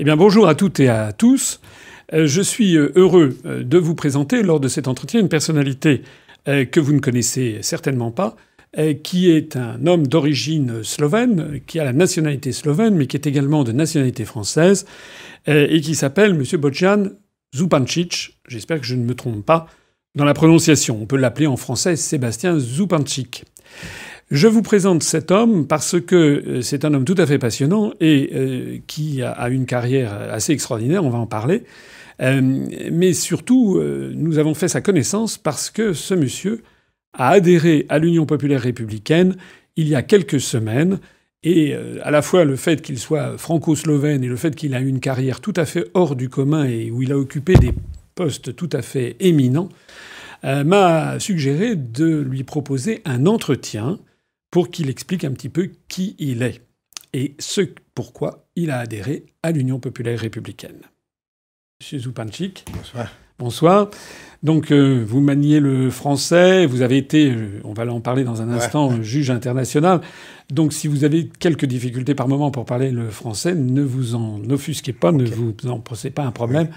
Eh bien, bonjour à toutes et à tous. Euh, je suis euh, heureux euh, de vous présenter lors de cet entretien une personnalité que vous ne connaissez certainement pas, qui est un homme d'origine slovène, qui a la nationalité slovène, mais qui est également de nationalité française, et qui s'appelle M. Bojan Zupancic. J'espère que je ne me trompe pas dans la prononciation. On peut l'appeler en français Sébastien Zupancic. Je vous présente cet homme parce que euh, c'est un homme tout à fait passionnant et euh, qui a une carrière assez extraordinaire, on va en parler. Euh, mais surtout, nous avons fait sa connaissance parce que ce monsieur a adhéré à l'Union populaire républicaine il y a quelques semaines. Et à la fois le fait qu'il soit franco-slovène et le fait qu'il a une carrière tout à fait hors du commun et où il a occupé des postes tout à fait éminents, m'a suggéré de lui proposer un entretien pour qu'il explique un petit peu qui il est et ce pourquoi il a adhéré à l'Union populaire républicaine. Monsieur Zupanchik. Bonsoir. Bonsoir. Donc, euh, vous maniez le français, vous avez été, euh, on va en parler dans un instant, juge international. Donc, si vous avez quelques difficultés par moment pour parler le français, ne vous en offusquez pas, ne vous en posez pas un problème.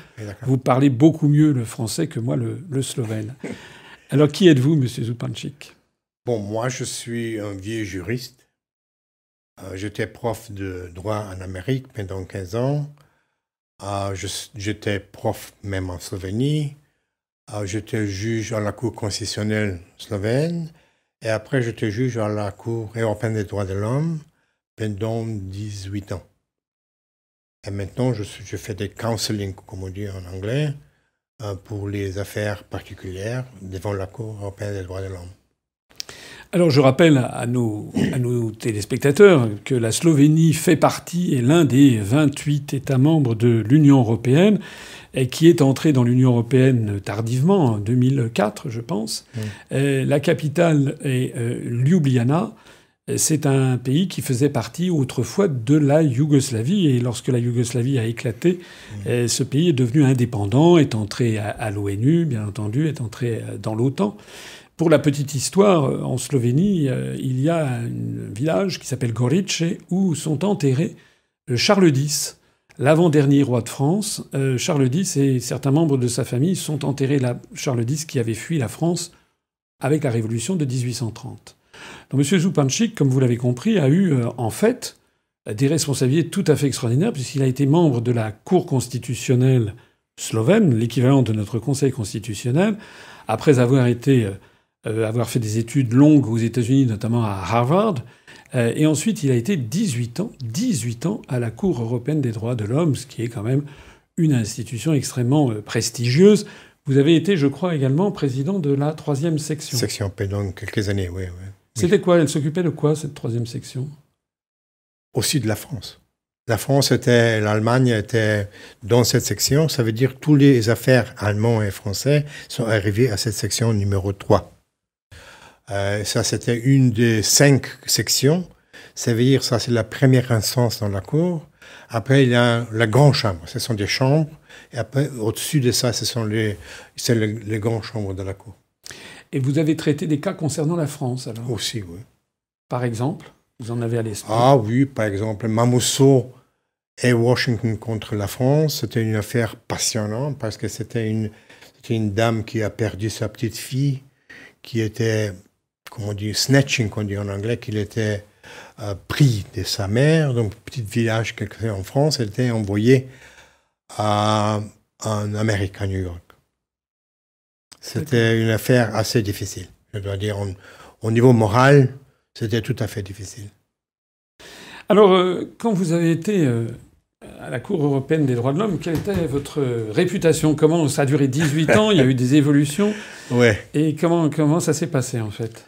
vous parlez beaucoup mieux le français que moi le, le slovène. Alors, qui êtes-vous, monsieur Zupanchik Bon, moi, je suis un vieux juriste. Euh, j'étais prof de droit en Amérique pendant 15 ans. Euh, j'étais prof même en Slovénie. Euh, j'étais juge à la Cour constitutionnelle slovène. Et après, j'étais juge à la Cour européenne des droits de l'homme pendant 18 ans. Et maintenant, je, je, fais des counseling, comme on dit en anglais, pour les affaires particulières devant la Cour européenne des droits de l'homme. Alors je rappelle à nos, téléspectateurs que la Slovénie fait partie, est l'un des 28 États membres de l'Union européenne, et qui est entré dans l'Union européenne tardivement, en 2004 je pense. Euh, la capitale est euh, Ljubljana. C'est un pays qui faisait partie autrefois de la Yougoslavie et lorsque la Yougoslavie a éclaté, euh, ce pays est devenu indépendant, est entré à l'ONU, bien entendu, est entré dans l'OTAN. Pour la petite histoire, en Slovénie, euh, il y a un village qui s'appelle Gorice où sont enterrés euh, Charles X, l'avant-dernier roi de France. Euh, Charles X et certains membres de sa famille sont enterrés là. Charles X qui avait fui la France avec la Révolution de 1830. Donc M. Zupanchik, comme vous l'avez compris, a eu en fait des responsabilités tout à fait extraordinaires puisqu'il a été membre de la Cour constitutionnelle slovène, l'équivalent de notre Conseil constitutionnel, après avoir été euh, avoir fait des études longues aux États-Unis, notamment à Harvard. Euh, et ensuite, il a été 18 ans, 18 ans à la Cour européenne des droits de l'homme, ce qui est quand même une institution extrêmement euh, prestigieuse. Vous avez été, je crois, également président de la troisième section. Section pendant quelques années, oui. oui. C'était quoi? Elle s'occupait de quoi, cette troisième section? Aussi de la France. La France était, l'Allemagne était dans cette section. Ça veut dire que toutes les affaires allemands et français sont arrivées à cette section numéro 3. Euh, ça, c'était une des cinq sections. Ça veut dire, ça, c'est la première instance dans la cour. Après, il y a la grande chambre. Ce sont des chambres. Et après, au-dessus de ça, ce sont les, c'est les, grandes chambres de la cour. Et vous avez traité des cas concernant la France, alors? Aussi, oui. Par exemple Vous en avez à l'esprit? Ah oui, par exemple, Mamousso et Washington contre la France. C'était une affaire passionnante parce que c'était une, c'était une dame qui a perdu sa petite fille, qui était comme on dit, snatching, qu'on dit en anglais, qu'il était euh, pris de sa mère, donc petit village quelque en France, elle était envoyée à, en Amérique, à New York. C'était une affaire assez difficile. Je dois dire, au niveau moral, c'était tout à fait difficile. Alors, euh, quand vous avez été euh, à la Cour européenne des droits de l'homme, quelle était votre réputation? Comment ça a duré 18 ans? Il y a eu des évolutions. Ouais. Et comment, comment ça s'est passé en fait?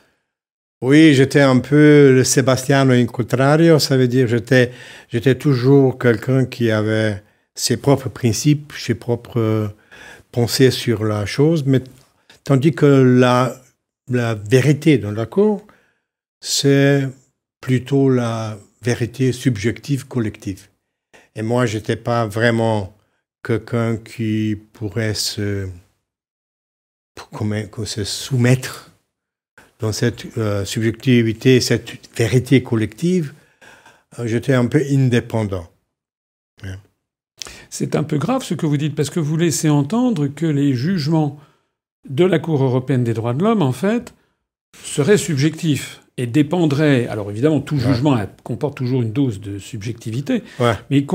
Oui, j'étais un peu le Sebastiano in contrario, ça veut dire j'étais j'étais toujours quelqu'un qui avait ses propres principes, ses propres pensées sur la chose, mais tandis que la, la vérité dans la cour, c'est plutôt la vérité subjective collective. Et moi, j'étais pas vraiment quelqu'un qui pourrait se, se soumettre dans cette euh, subjectivité, cette vérité collective, euh, j'étais un peu indépendant. c'est un peu grave ce que vous dites, parce que vous laissez entendre que les jugements de la Cour européenne des droits de l'homme, en fait, seraient subjectifs et dépendraient. Alors évidemment, tout jugement comporte toujours une dose de subjectivité, mais il,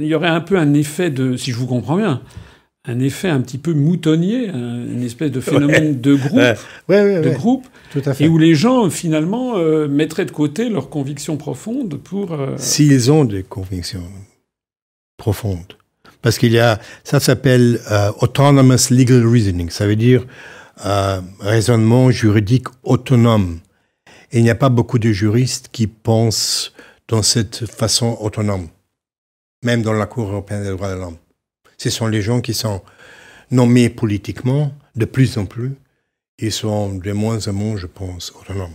il y aurait un peu un effet de, si je vous comprends bien, un effet un petit peu moutonnier, une espèce de phénomène de groupe, de groupe, et où les gens finalement euh, mettraient de côté leurs convictions profondes pour. Euh, S'ils ont des convictions profondes, parce qu'il y a, ça s'appelle euh, autonomous legal reasoning, ça veut dire raisonnement juridique autonome. Et il n'y a pas beaucoup de juristes qui pensent dans cette façon autonome, même dans la Cour européenne des droits de l'homme ce sont les gens qui sont nommés politiquement de plus en plus. Ils sont de moins en moins, je pense, autonomes.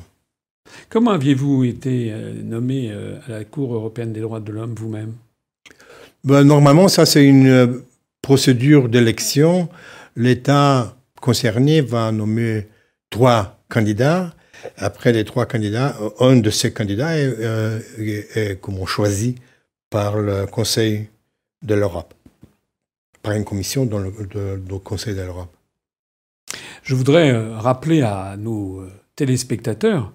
Comment aviez-vous été euh, nommé euh, à la Cour européenne des droits de l'homme vous-même? Ben, Normalement, ça c'est une euh, procédure d'élection. L'État concerné va nommer trois candidats. Après les trois candidats, un de ces candidats est, est choisi par le Conseil de l'Europe par une commission dans le, Conseil de l'Europe. Je voudrais euh, rappeler à nos euh, téléspectateurs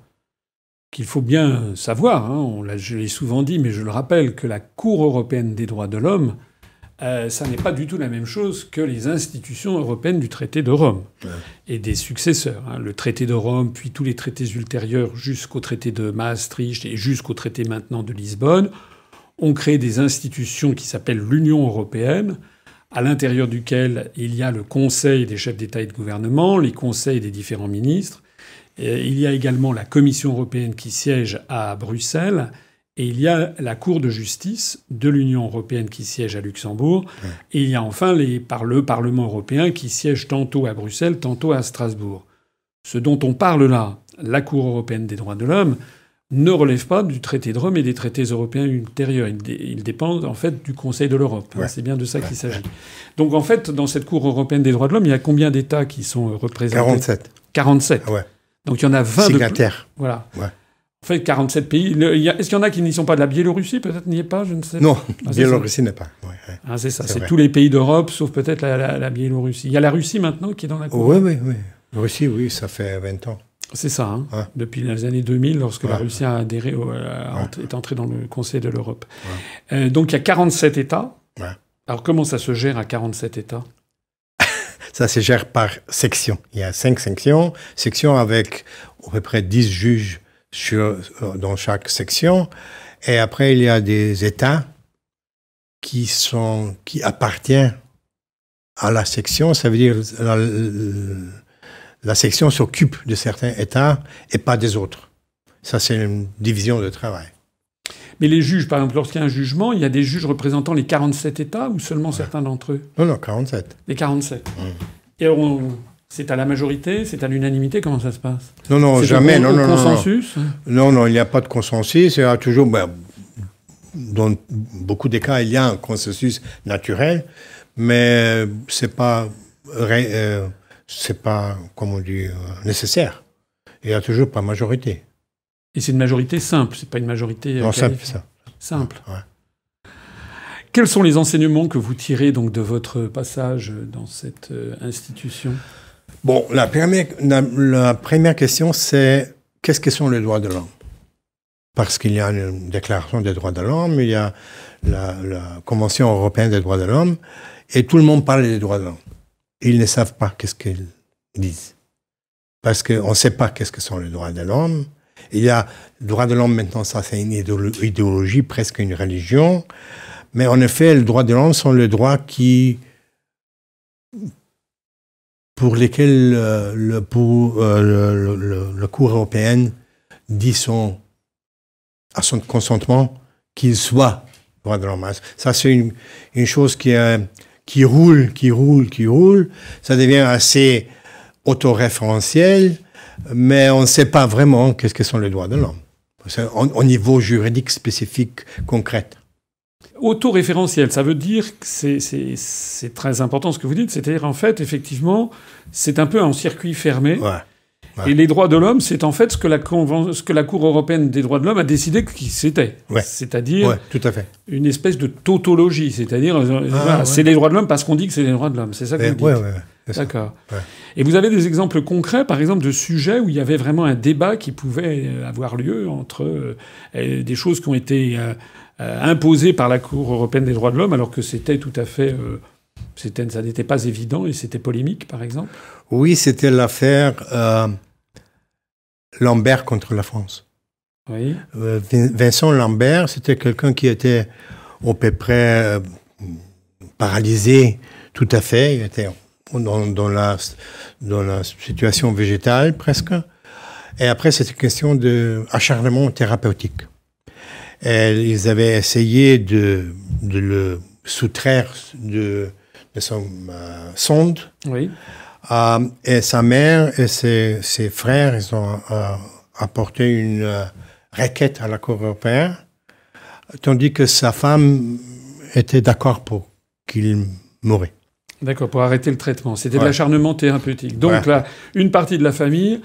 qu'il faut bien savoir, hein, on je l'ai souvent dit, mais je le rappelle, que la Cour européenne des droits de l'homme, euh, ça n'est pas du tout la même chose que les institutions européennes du traité de Rome et des successeurs. Hein. Le traité de Rome, puis tous les traités ultérieurs jusqu'au traité de Maastricht et jusqu'au traité maintenant de Lisbonne, ont créé des institutions qui s'appellent l'Union européenne, à l'intérieur duquel il y a le Conseil des chefs d'État et de gouvernement, les conseils des différents ministres. il y a également la Commission européenne qui siège à Bruxelles. Et il y a la Cour de justice de l'Union européenne qui siège à Luxembourg. Et il y a enfin par le Parlement européen qui siège tantôt à Bruxelles, tantôt à Strasbourg. Ce dont on parle là, la Cour européenne des droits de l'homme, ne relève pas du traité de Rome et des traités européens ultérieurs. Il, dépend en fait du Conseil de l'Europe. C'est bien de ça qu'il s'agit. Donc en fait, dans cette Cour européenne des droits de l'homme, il y a combien d'États qui sont euh, représentés? 47. 47. Ouais. Donc il y en a 20 Signataires. Voilà. En fait, 47 pays. Est-ce qu'il y en a qui n'y sont pas de la Biélorussie Peut-être n'y est pas, je ne sais pas. Non, ah, Biélorussie n'est pas. Ah, c'est ça. C'est tous les pays d'Europe, sauf peut-être la, la, Biélorussie. Il y a la Russie maintenant qui est dans la Cour? Oui, oui, oui. Russie, oui, ça fait 20 ans. C'est ça, hein. depuis les années 2000, lorsque la Russie a adhéré est entrée dans le Conseil de l'Europe. Euh, donc il y a 47 États. Alors comment ça se gère à 47 États? Ça se gère par section. Il y a cinq sections, sections avec à peu près 10 juges sur, euh, dans chaque section. Et après, il y a des États qui, sont, qui appartiennent à la section. Ça veut dire la section s'occupe de certains États et pas des autres. Ça, c'est une division de travail. Mais les juges, par exemple, lorsqu'il y a un jugement, il y a des juges représentant les 47 États ou seulement certains d'entre eux? Non, non, 47. Les 47. Mmh. Et c'est à la majorité, c'est à l'unanimité, comment ça se passe? Non, non, jamais. non, non, consensus non, non, il n'y a pas de consensus. Il y a toujours, ben, dans beaucoup de cas, il y a un consensus naturel, mais c'est pas euh, c'est pas, comme on dit, euh, nécessaire. Il n'y a toujours pas majorité. Et c'est une majorité simple, c'est pas une majorité. Euh, non, simple, ça. Simple. Quels sont les enseignements que vous tirez donc de votre passage dans cette euh, institution? Bon, la première, la, première question, c'est qu'est-ce que sont les droits de l'homme? Parce qu'il y a une déclaration des droits de l'homme, il y a la, la Convention européenne des droits de l'homme, et tout le monde parle des droits de l'homme ils ne savent pas qu'est-ce qu'ils disent. Parce qu'on ne sait pas qu'est-ce que sont les droits de l'homme. Il y a le droit de l'homme maintenant, ça c'est une idéologie, presque une religion. Mais en effet, les droits de l'homme sont les droits qui, pour lesquels euh, le, pour, euh, le, Cour européenne dit son, à son consentement qu'il soit droit de l'homme. Ça, c'est une, une, chose qui est qui roule, qui roule, qui roule. Ça devient assez autoréférentiel, mais on ne sait pas vraiment qu'est-ce que sont les droits de l'homme au niveau juridique spécifique, concret. Autoréférentiel, ça veut dire que c'est très important ce que vous dites, c'est-à-dire en fait, effectivement, c'est un peu un circuit fermé. Et les droits de l'homme, c'est en fait ce que, la ce que la Cour européenne des droits de l'homme a décidé que c'était. C'est-à-dire tout à fait. une espèce de tautologie. C'est-à-dire, euh, ah, c'est les droits de l'homme parce qu'on dit que c'est les droits de l'homme. C'est ça que vous dites D'accord. Et vous avez des exemples concrets, par exemple, de sujets où il y avait vraiment un débat qui pouvait euh, avoir lieu entre euh, des choses qui ont été imposées par la Cour européenne des droits de l'homme, alors que c'était tout à fait ça n'était pas évident et c'était polémique, par exemple? Oui, c'était l'affaire euh, Lambert contre la France. Oui. Euh, Vincent Lambert, c'était quelqu'un qui était à peu près euh, paralysé tout à fait. Il était dans, la, dans la situation végétale presque. Et après, c'était une question d'acharnement thérapeutique. Et ils avaient essayé de, de le soustraire de de son euh, sonde. Oui. Euh, et sa mère et ses, ses frères, ils ont euh, apporté une requête à la Cour européenne, tandis que sa femme était d'accord pour qu'il mourrait. D'accord, pour arrêter le traitement. C'était de l'acharnement thérapeutique. Donc là, une partie de la famille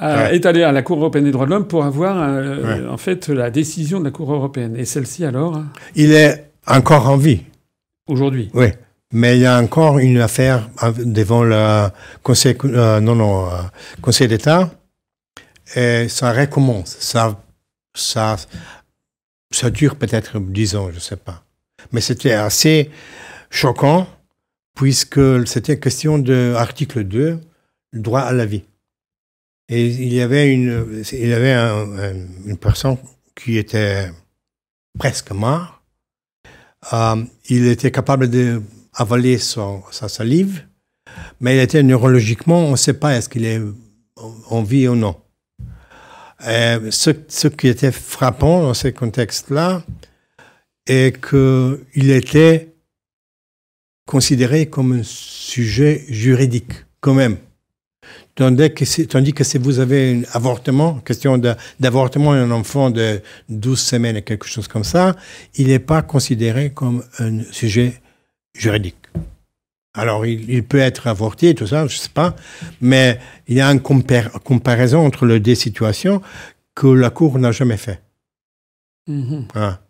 est allée à la Cour européenne des droits de l'homme pour avoir en fait la décision de la Cour européenne. Et celle-ci alors? Il est encore en vie. Aujourd'hui? Oui. Mais il y a encore une affaire devant le Conseil, euh, non, non, euh, Conseil d'État. Et ça recommence. Ça, ça, ça dure peut-être dix ans, je ne sais pas. Mais c'était assez choquant puisque c'était question de l'article 2, le droit à la vie. Et il y avait une, il y avait une personne qui était presque mort. Euh, il était capable de avaler son, sa salive, mais il était neurologiquement, on ne sait pas est-ce qu'il est en vie ou non. ce, ce, qui était frappant dans ces contextes-là est qu'il était considéré comme un sujet juridique, quand même. Tandis que, tandis que si vous avez un avortement, question d'avortement d'un enfant de 12 semaines et quelque chose comme ça, il n'est pas considéré comme un sujet juridique. Alors, il, peut être avorté, tout ça, je ne sais pas, mais il y a une comparaison entre les deux situations que la Cour n'a jamais fait. Mhm. Ah.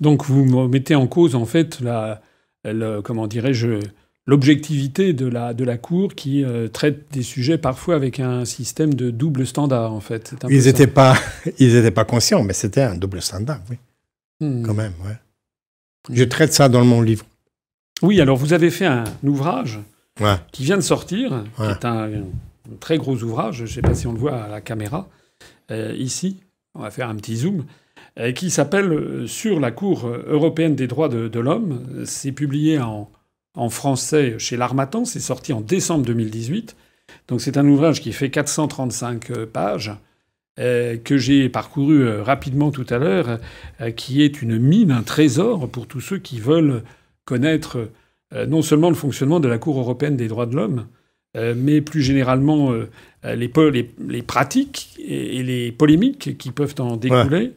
Donc, vous mettez en cause, en fait, la, comment dirais-je, l'objectivité de la, de la Cour qui euh, traite des sujets parfois avec un système de double standard, en fait. Ils n'étaient pas, ils pas conscients, mais c'était un double standard, oui. Hmm. Quand même, ouais. Je traite ça dans mon livre. Oui, alors vous avez fait un ouvrage qui vient de sortir, qui est un, très gros ouvrage, je ne sais pas si on le voit à la caméra, euh, ici, on va faire un petit zoom, euh, qui s'appelle euh, Sur la Cour européenne des droits de, l'homme. C'est publié en, en, français chez l'Armatan, c'est sorti en décembre 2018. Donc c'est un ouvrage qui fait 435 pages. Euh, que j'ai parcouru euh, rapidement tout à l'heure, euh, qui est une mine, un trésor pour tous ceux qui veulent connaître non seulement le fonctionnement de la Cour européenne des droits de l'homme, mais plus généralement les, les, pratiques et, les polémiques qui peuvent en découler.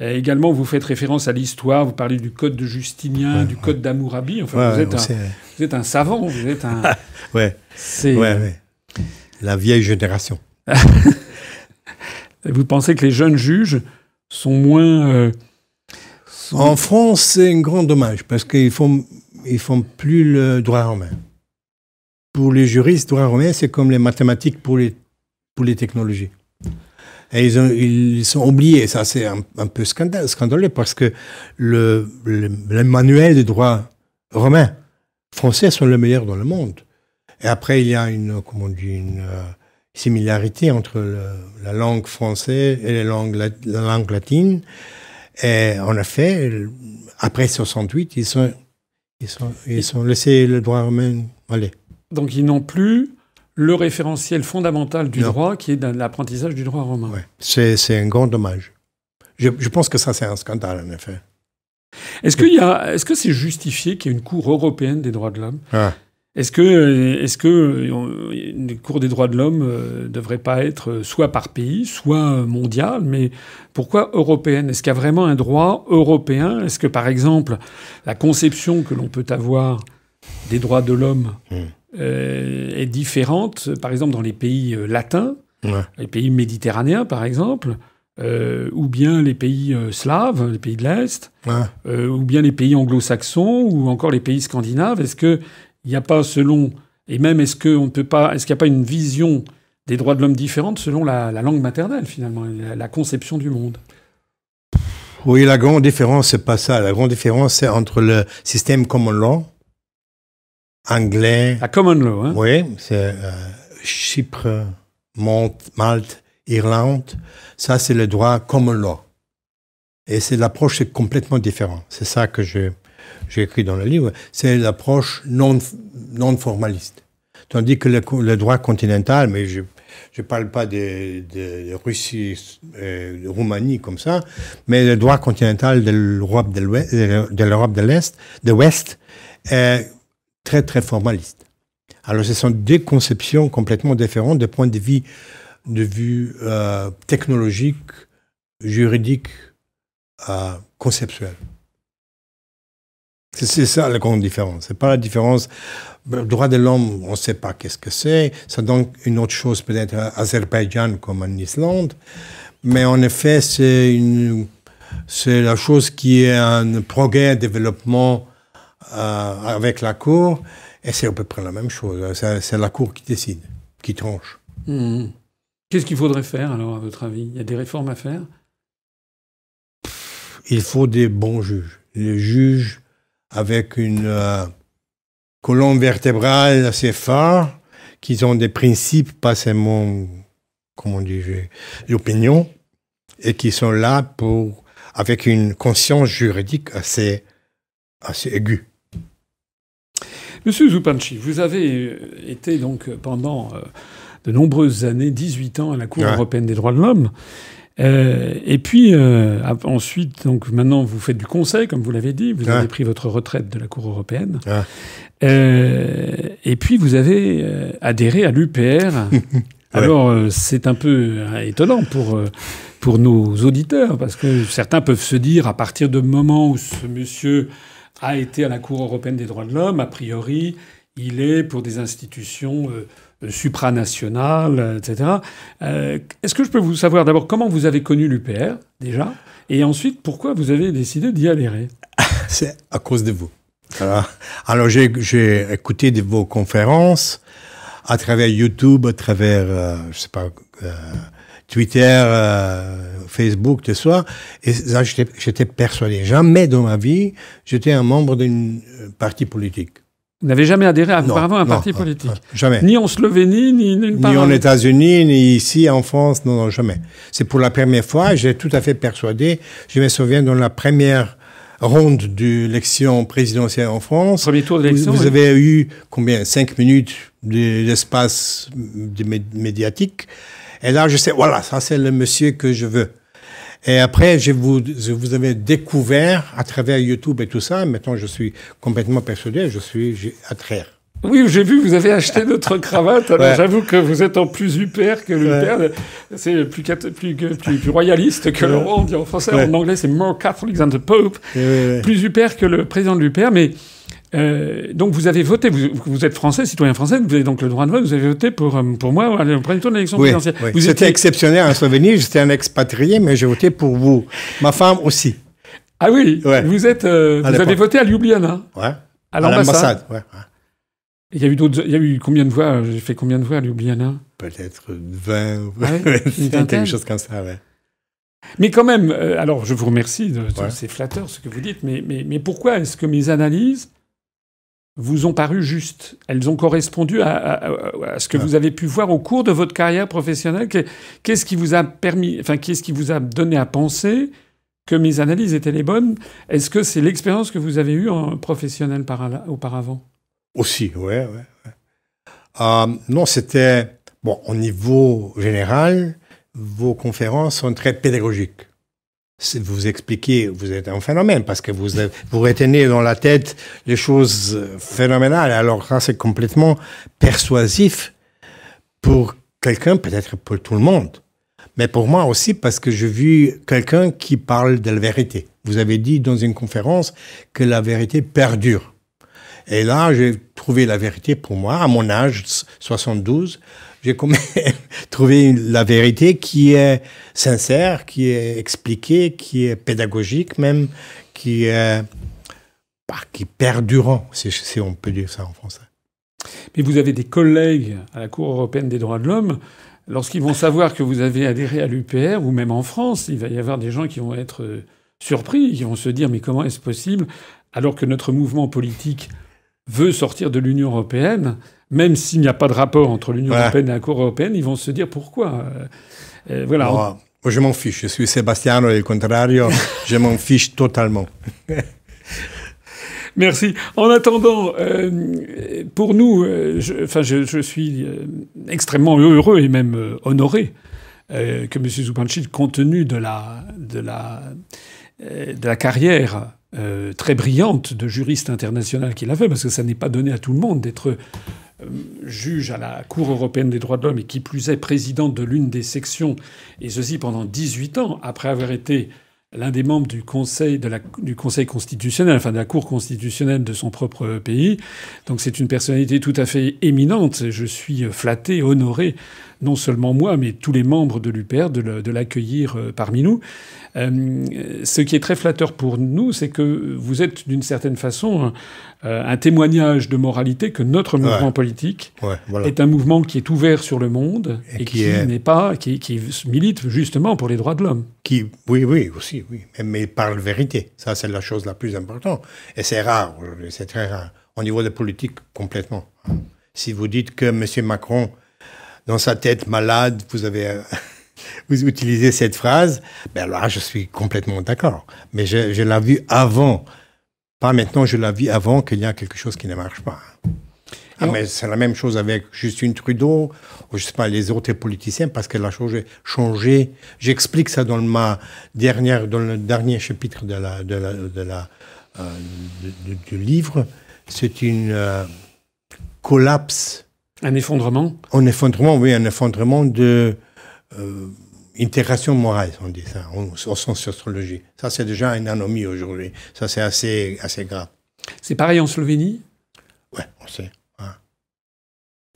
également, vous faites référence à l'histoire, vous parlez du code de Justinien, du code d'Amourabi. Enfin, vous, êtes un, vous, êtes un, savant, vous êtes un. ouais. C'est la vieille génération. Vous pensez que les jeunes juges sont moins... Euh, en France, c'est un grand dommage parce qu'ils font, ils font plus le droit romain. Pour les juristes, le droit romain, c'est comme les mathématiques pour les, pour les technologies. Et ils, ont, ils sont oubliés. Ça, c'est un, peu scandaleux parce que le, le, manuel de droit romain français sont les meilleurs dans le monde. Et après, il y a une, comment on une, euh, similarité entre la langue française et la langue, la, langue latine. Et en effet, après 68, ils sont, ils sont, ils sont laissés le droit romain aller. Donc ils n'ont plus le référentiel fondamental du droit qui est l'apprentissage du droit romain. Ouais. C'est un grand dommage. Je, je pense que ça, c'est un scandale, en effet. Est-ce qu'il est-ce que c'est justifié qu'il y ait une Cour européenne des droits de l'homme? Ah. Est-ce que, est-ce que une Cour des droits de l'homme ne euh, devrait pas être soit par pays, soit mondiale Mais pourquoi européenne Est-ce qu'il y a vraiment un droit européen? Est-ce que, par exemple, la conception que l'on peut avoir des droits de l'homme hmm. est différente, par exemple, dans les pays latins, les pays méditerranéens, par exemple, ou bien les pays slaves, les pays de l'Est, ou bien les pays anglo-saxons, ou encore les pays scandinaves? Est-ce qu'il n'y a pas, selon. Et même, est-ce qu'il n'y a pas une vision des droits de l'homme différentes selon la, langue maternelle, finalement, la, conception du monde? Oui, la grande différence, c'est pas ça. La grande différence, c'est entre le système common law, anglais. La common law, hein? Oui, c'est euh, Chypre, Malte, Irlande. Ça, c'est le droit common law. Et c'est l'approche, c'est complètement différent. C'est ça que j'ai écrit dans le livre. C'est l'approche non, non formaliste. Tandis que le, droit continental, mais je ne parle pas de, de Russie, euh, de Roumanie comme ça, mais le droit continental de l'Europe de l'Ouest, de l'Europe de l'Est, de l'Ouest, est très très formaliste. Alors ce sont deux conceptions complètement différentes de point de vue, de vue euh, technologique, juridique, euh, conceptuel. C'est ça la grande différence. C'est pas la différence. Le droit de l'homme, on ne sait pas qu'est-ce que c'est. C'est donc une autre chose peut-être à Azerbaïdjan comme en Islande. Mais en effet, c'est une, c'est la chose qui est un progrès, développement euh, avec la Cour. Et c'est à peu près la même chose. C'est la Cour qui décide, qui tranche. Mmh. Qu'est-ce qu'il faudrait faire alors, à votre avis? Il y a des réformes à faire? Il faut des bons juges. Les juges avec une euh, colonne vertébrale assez forte, qui ont des principes, pas seulement, comment dire, l'opinion, et qui sont là pour, avec une conscience juridique assez, assez aiguë. Monsieur Zupanchi, vous avez euh, été donc pendant euh, de nombreuses années, 18 ans à la Cour européenne des droits de l'homme. Euh, et puis euh, ensuite, donc maintenant vous faites du conseil, comme vous l'avez dit, vous avez pris votre retraite de la Cour européenne. Euh, et puis vous avez adhéré à l'UPR. Alors c'est un peu étonnant pour pour nos auditeurs parce que certains peuvent se dire à partir du moment où ce monsieur a été à la Cour européenne des droits de l'homme, a priori, il est pour des institutions euh, supranational, euh, etc. Euh, est-ce que je peux vous savoir d'abord comment vous avez connu l'UPR, déjà, et ensuite pourquoi vous avez décidé d'y adhérer? C'est à cause de vous. Alors, j'ai écouté de vos conférences à travers YouTube, à travers, je sais pas, Twitter, Facebook, tout ça. Et j'étais persuadé. Jamais dans ma vie, j'étais un membre d'une parti politique. Vous n'avez jamais adhéré auparavant à un parti politique Jamais. Ni en Slovénie, ni nulle part. Ni en États-Unis, ni ici en France, non, non, jamais. C'est pour la première fois, j'ai tout à fait persuadé. Je me souviens dans la première ronde de l'élection présidentielle en France. Premier tour d'élection. Vous, vous avez eu combien Cinq minutes d'espace médiatique. Et là, je sais, voilà, ça c'est le monsieur que je veux. Et après, je vous, je vous avais découvert à travers YouTube et tout ça. Maintenant, je suis complètement persuadé, je suis à traire. Oui, j'ai vu, vous avez acheté notre cravate. Alors, j'avoue que vous êtes en plus UPR que l'UPR. C'est plus, plus, plus, royaliste que le roi, on dit en français. En anglais, c'est more Catholic than the Pope. Plus UPR que le président de l'UPR. Mais euh, donc vous avez voté, vous, êtes français, citoyen français, vous avez donc le droit de vote, vous avez voté pour, euh, pour moi au premier tour de l'élection présidentielle. C'était exceptionnel en Slovénie, j'étais un expatrié, mais j'ai voté pour vous. Ma femme aussi. Ah oui, vous, êtes, euh, vous avez voté à Ljubljana Ouais. À l'ambassade ouais, Il y a eu d'autres. Il y a eu combien de voix J'ai fait combien de voix à Ljubljana? Peut-être 20, quelque chose comme ça, ouais. Mais quand même, alors je vous remercie, de, c'est flatteur ce que vous dites, mais, mais, mais pourquoi est-ce que mes analyses vous ont paru justes. Elles ont correspondu à, ce que vous avez pu voir au cours de votre carrière professionnelle. Qu'est-ce qui vous a permis, enfin, qu'est-ce qui vous a donné à penser que mes analyses étaient les bonnes? Est-ce que c'est l'expérience que vous avez eue en professionnel auparavant? Aussi, ouais, ouais. Euh, non, c'était bon au niveau général. Vos conférences sont très pédagogiques vous expliquez, vous êtes un phénomène parce que vous, vous retenez dans la tête les choses phénoménales. Alors ça, c'est complètement persuasif pour quelqu'un, peut-être pour tout le monde. Mais pour moi aussi, parce que j'ai vu quelqu'un qui parle de la vérité. Vous avez dit dans une conférence que la vérité perdure. Et là, j'ai trouvé la vérité pour moi, à mon âge, 72. J'ai trouvé la vérité qui est sincère, qui est expliquée, qui est pédagogique même, qui est, bah, qui perdurant, si, si on peut dire ça en français. Mais vous avez des collègues à la Cour européenne des droits de l'homme lorsqu'ils vont savoir que vous avez adhéré à l'UPR, ou même en France, il va y avoir des gens qui vont être euh, surpris, qui vont se dire mais comment est-ce possible alors que notre mouvement politique veut sortir de l'Union européenne, même s'il n'y a pas de rapport entre l'Union européenne et la Cour européenne, ils vont se dire pourquoi. Euh, euh, voilà. Moi, je m'en fiche. Je suis Sebastiano et le contrario. je m'en fiche totalement. Merci. En attendant, euh, pour nous, euh, je, suis extrêmement heureux et même honoré que M. Zupanchit, compte tenu de la, de la, de la carrière très brillante de juriste international qu'il a fait, parce que ça n'est pas donné à tout le monde d'être juge à la Cour européenne des droits de l'homme et qui plus est président de l'une des sections, et ceci pendant 18 ans, après avoir été l'un des membres du Conseil, du Conseil constitutionnel, enfin de la Cour constitutionnelle de son propre pays. Donc c'est une personnalité tout à fait éminente. Je suis flatté, honoré, non seulement moi, mais tous les membres de l'UPR, de l'accueillir euh, parmi nous. Euh, ce qui est très flatteur pour nous, c'est que vous êtes d'une certaine façon euh, un témoignage de moralité que notre mouvement politique est un mouvement qui est ouvert sur le monde et, qui, n'est pas qui, milite justement pour les droits de l'homme. Qui, oui, oui, aussi, oui, mais parle vérité. Ça, c'est la chose la plus importante. Et c'est rare c'est très rare. Au niveau de politique, complètement. Si vous dites que M. Macron, dans sa tête malade, vous avez vous utilisez cette phrase, ben là, je suis complètement d'accord. Mais je, je l'ai vu avant. Pas maintenant, je l'ai vu avant qu'il y a quelque chose qui ne marche pas. Ah, mais c'est la même chose avec Justine Trudeau, ou je sais pas, les autres politiciens, parce qu'elle a changé. changé. J'explique ça dans, ma dernière, dans le dernier chapitre de la, de la, de la, euh, du livre. C'est une euh, collapse. Un effondrement Un effondrement, oui, un effondrement de euh, intégration morale, on dit ça, au sens sociologie. Ça, c'est déjà une anomie aujourd'hui. Ça, c'est assez, assez grave. C'est pareil en Slovénie? Ouais, on sait.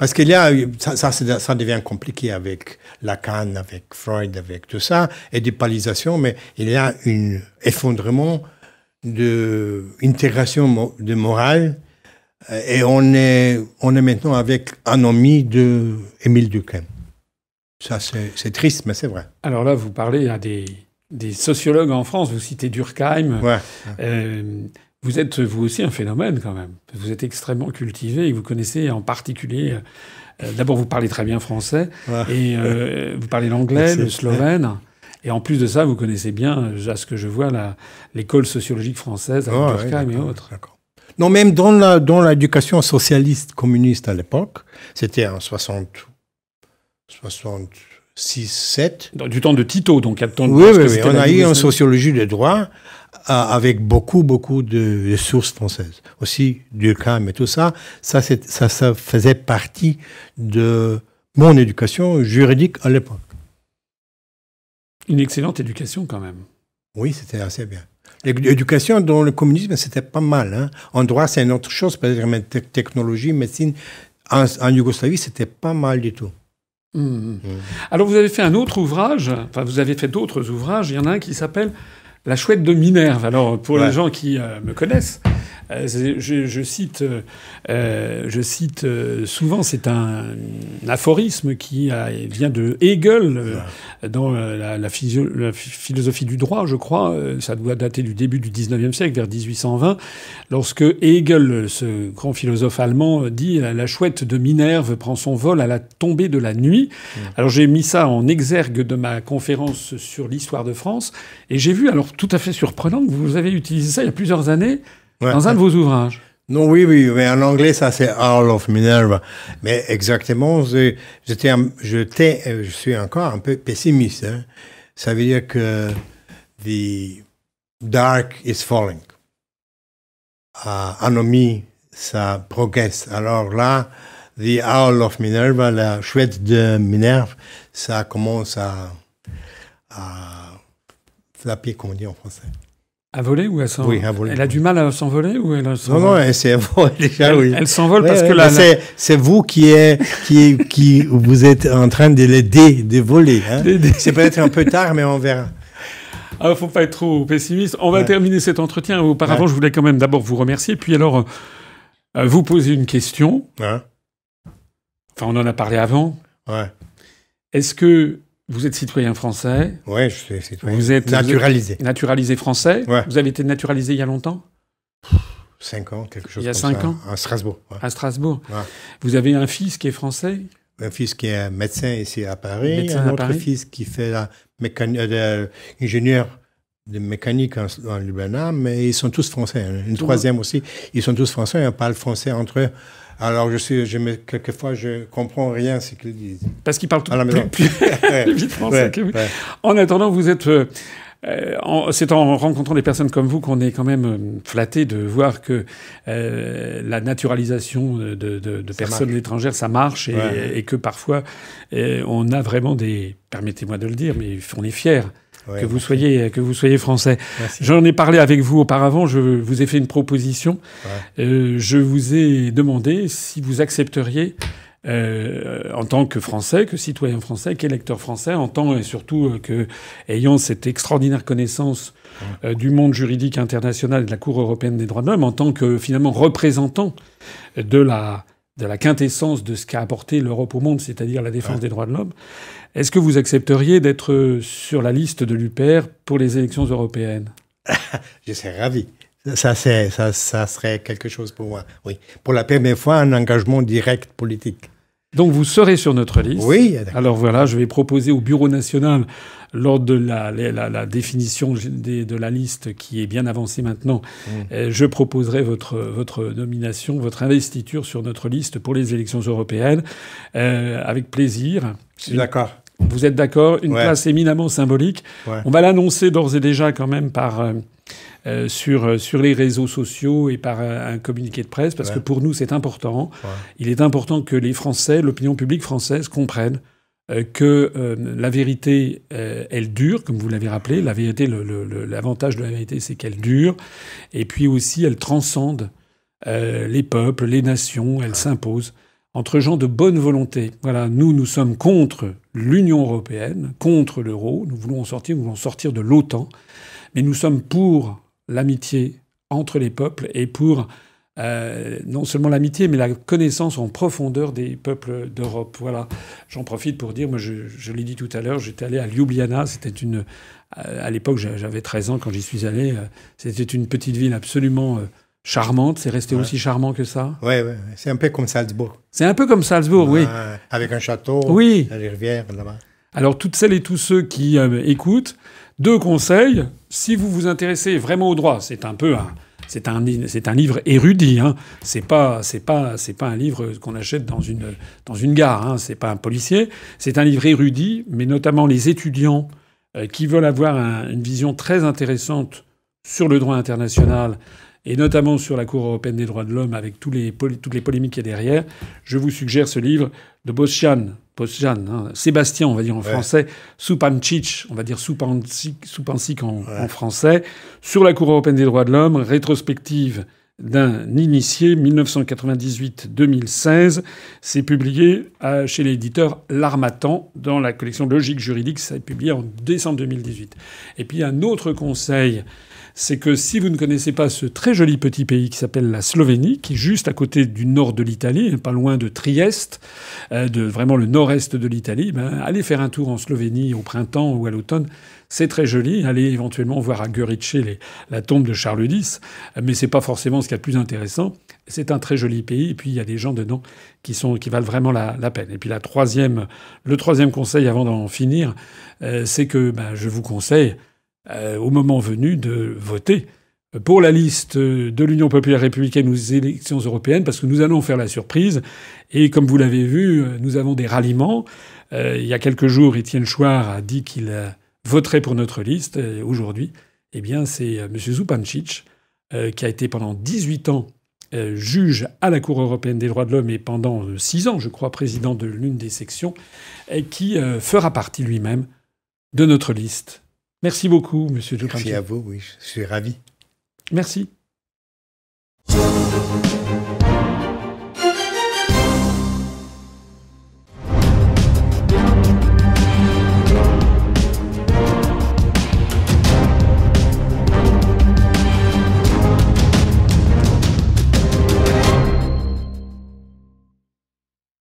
Parce qu'il y a, ça, ça, ça, devient compliqué avec Lacan, avec Freud, avec tout ça, et des palisations, mais il y a un effondrement de intégration de morale, et on est, on est maintenant avec anomie de Émile Durkheim. Ça, c'est triste, mais c'est vrai. Alors là, vous parlez à des, des, sociologues en France, vous citez Durkheim. Ouais. Euh, vous êtes vous aussi un phénomène quand même. Vous êtes extrêmement cultivé et vous connaissez en particulier. Euh, d'abord, vous parlez très bien français et euh, vous parlez l'anglais, le slovène. Et en plus de ça, vous connaissez bien, à ce que je vois, l'école sociologique française avec Durkheim et autres. Non, même dans l'éducation socialiste communiste à l'époque, c'était en 60, 66, 7. du temps de Tito, donc à temps de... Oui, oui, oui. on a eu en sociologie des droits avec beaucoup, beaucoup de, sources françaises. Aussi Durkheim et tout ça. Ça, ça, ça faisait partie de mon éducation juridique à l'époque. Une excellente éducation quand même. Oui, c'était assez bien. L'éducation dans le communisme, c'était pas mal. Hein. En droit, c'est une autre chose, peut-être technologie, médecine. En, en Yougoslavie, c'était pas mal du tout. Mmh, mmh. Alors vous avez fait un autre ouvrage, enfin vous avez fait d'autres ouvrages, il y en a un qui s'appelle La chouette de Minerve. Alors pour les gens qui euh, me connaissent, euh, je, cite, euh, je cite euh, souvent, c'est un, aphorisme qui vient de Hegel dans la, philosophie du droit, je crois. Ça doit dater du début du 19e siècle, vers 1820, lorsque Hegel, ce grand philosophe allemand, dit la chouette de Minerve prend son vol à la tombée de la nuit. Alors j'ai mis ça en exergue de ma conférence sur l'histoire de France, et j'ai vu, alors tout à fait surprenant, que vous avez utilisé ça il y a plusieurs années dans un de vos ouvrages. Non, oui, oui, mais en anglais, ça c'est All of Minerva. Mais exactement, j'étais, euh, je suis encore un peu pessimiste. Hein. Ça veut dire que the dark is falling. Uh, anomie, ça progresse. Alors là, the Owl of Minerva, la chouette de Minerve, ça commence à, à flapper, comme on dit en français. À voler ou à s'envoler Oui, à voler. Elle a du mal à s'envoler ou elle Non, s'envole non, elle s'est envolée déjà, Elle, oui. elle s'envole Ouais, parce que la, mais c'est, c'est vous qui, est, qui, qui vous êtes en train de l'aider, de voler. Hein. C'est peut-être un peu tard, mais on verra. Ah, faut pas être trop pessimiste. On va Ouais. terminer cet entretien. Auparavant, je voulais quand même d'abord vous remercier, puis alors euh, vous poser une question. Enfin, on en a parlé avant. Ouais. Est-ce que vous êtes citoyen français, ouais, je suis citoyen. Vous êtes- naturalisé. naturalisé français Ouais. Vous avez été naturalisé il y a longtemps? Cinq ans, quelque chose Il y a comme cinq ça, ans? À Strasbourg. ouais. à Strasbourg. Ouais. Vous avez un fils qui est français? Un fils qui est médecin ici à Paris, Médecin un à autre Paris. fils qui fait la euh, de- ingénieur de mécanique en, en mais ils sont tous français. hein. Une troisième aussi, ils sont tous français, ils parlent français entre eux. Alors, je suis, je me, quelquefois, je comprends rien ce qu'ils disent. Parce qu'il parle tout À la plus, maison. plus- vite français que vous. En attendant, vous êtes. euh, euh, c'est en rencontrant des personnes comme vous qu'on est quand même euh, flatté de voir que euh, la naturalisation de, de- de Ça personnes marche. étrangères, ça marche et, Ouais. et que parfois on a vraiment des. Permettez-moi de le dire, mais on est fiers Ouais, que vous soyez que vous soyez français. J'en ai parlé avec vous auparavant. Je vous ai fait une proposition. Ouais. Euh, je vous ai demandé si vous accepteriez, euh, en tant que Français, que citoyen français, qu'électeur français, en tant et surtout euh, que ayant cette extraordinaire connaissance euh, du monde juridique international et de la Cour européenne des droits de l'homme, en tant que finalement représentant de la de la quintessence de ce qu'a apporté l'Europe au monde, c'est-à-dire la défense Ouais. des droits de l'homme. Est-ce que vous accepteriez d'être sur la liste de l'UPR pour les élections européennes? Je serais ravi. Ça, ça serait quelque chose pour moi. Oui. Pour la première fois, un engagement direct politique. Donc vous serez sur notre liste. Oui. Alors voilà, je vais proposer au Bureau national, lors de la, la- la définition des- de la liste qui est bien avancée maintenant, Mm. euh, je proposerai votre, votre nomination, votre investiture sur notre liste pour les élections européennes, euh, avec plaisir. Je suis d'accord. Vous êtes d'accord? Une Ouais. place éminemment symbolique. Ouais. On va l'annoncer d'ores et déjà quand même par... euh, euh, sur, euh, sur les réseaux sociaux et par un communiqué de presse, parce Ouais. que pour nous, c'est important. Ouais. Il est important que les Français, l'opinion publique française, comprennent euh, que euh, la vérité, elle dure, comme vous l'avez rappelé. La vérité, l'avantage de la vérité, c'est qu'elle dure. Et puis aussi, elle transcende les peuples, les nations, elle s'impose entre gens de bonne volonté. Voilà, nous, nous sommes contre l'Union européenne, contre l'euro. Nous voulons en sortir, nous voulons sortir de l'OTAN. Mais nous sommes pour l'amitié entre les peuples et pour euh, non seulement l'amitié, mais la connaissance en profondeur des peuples d'Europe. Voilà. J'en profite pour dire, moi, je, je l'ai dit tout à l'heure, j'étais allé à Ljubljana. C'était une, euh, à l'époque, j'a- j'avais 13 ans quand j'y suis allé. euh, C'était une petite ville absolument charmante. C'est resté Ouais. aussi charmant que ça. Oui, oui. C'est un peu comme Salzbourg. C'est un peu comme Salzbourg, oui. Ouais, Avec un château, Oui. la rivière là-bas. Alors, toutes celles et tous ceux qui euh, écoutent, deux conseils. Si vous vous intéressez vraiment au droit, c'est un peu un, c'est un, un livre érudit. Hein. C'est pas, pas, pas un livre qu'on achète dans une, dans une gare. Hein. C'est pas un policier. C'est un livre érudit, mais notamment les étudiants euh, qui veulent avoir un- une vision très intéressante sur le droit international et notamment sur la Cour européenne des droits de l'homme avec tous les, toutes les polémiques qu'il y a derrière, je vous suggère ce livre de Boscian, Boscian hein, Sébastien, on va dire en Ouais. français, Supancic, on va dire Supancic, Supancic en, Ouais. en français, sur la Cour européenne des droits de l'homme, rétrospective d'un initié 1998-2016. C'est publié euh, chez l'éditeur L'Armatan dans la collection Logique juridique. Ça a été publié en décembre 2018. Et puis un autre conseil, c'est que si vous ne connaissez pas ce très joli petit pays qui s'appelle la Slovénie, qui est juste à côté du nord de l'Italie, pas loin de Trieste, euh, de vraiment le nord-est de l'Italie, ben, allez faire un tour en Slovénie au printemps ou à l'automne. C'est très joli. Allez éventuellement voir à Gorice les- la tombe de Charles X, mais c'est pas forcément ce qu'il y a de plus intéressant. C'est un très joli pays, et puis il y a des gens dedans qui sont qui valent vraiment la, la peine. Et puis la troisième, le troisième conseil avant d'en finir, euh, c'est que ben, je vous conseille euh, au moment venu de voter pour la liste de l'Union populaire républicaine aux élections européennes, parce que nous allons faire la surprise. Et comme vous l'avez vu, nous avons des ralliements. Euh, il y a quelques jours, Étienne Chouard a dit qu'il euh, voterait pour notre liste. Aujourd'hui, eh bien, c'est M. Zupancic, qui a été pendant 18 ans juge à la Cour européenne des droits de l'homme et pendant 6 ans, je crois, président de l'une des sections, qui fera partie lui-même de notre liste Merci beaucoup, Monsieur Joe Merci à vous, oui, je suis ravi. Merci.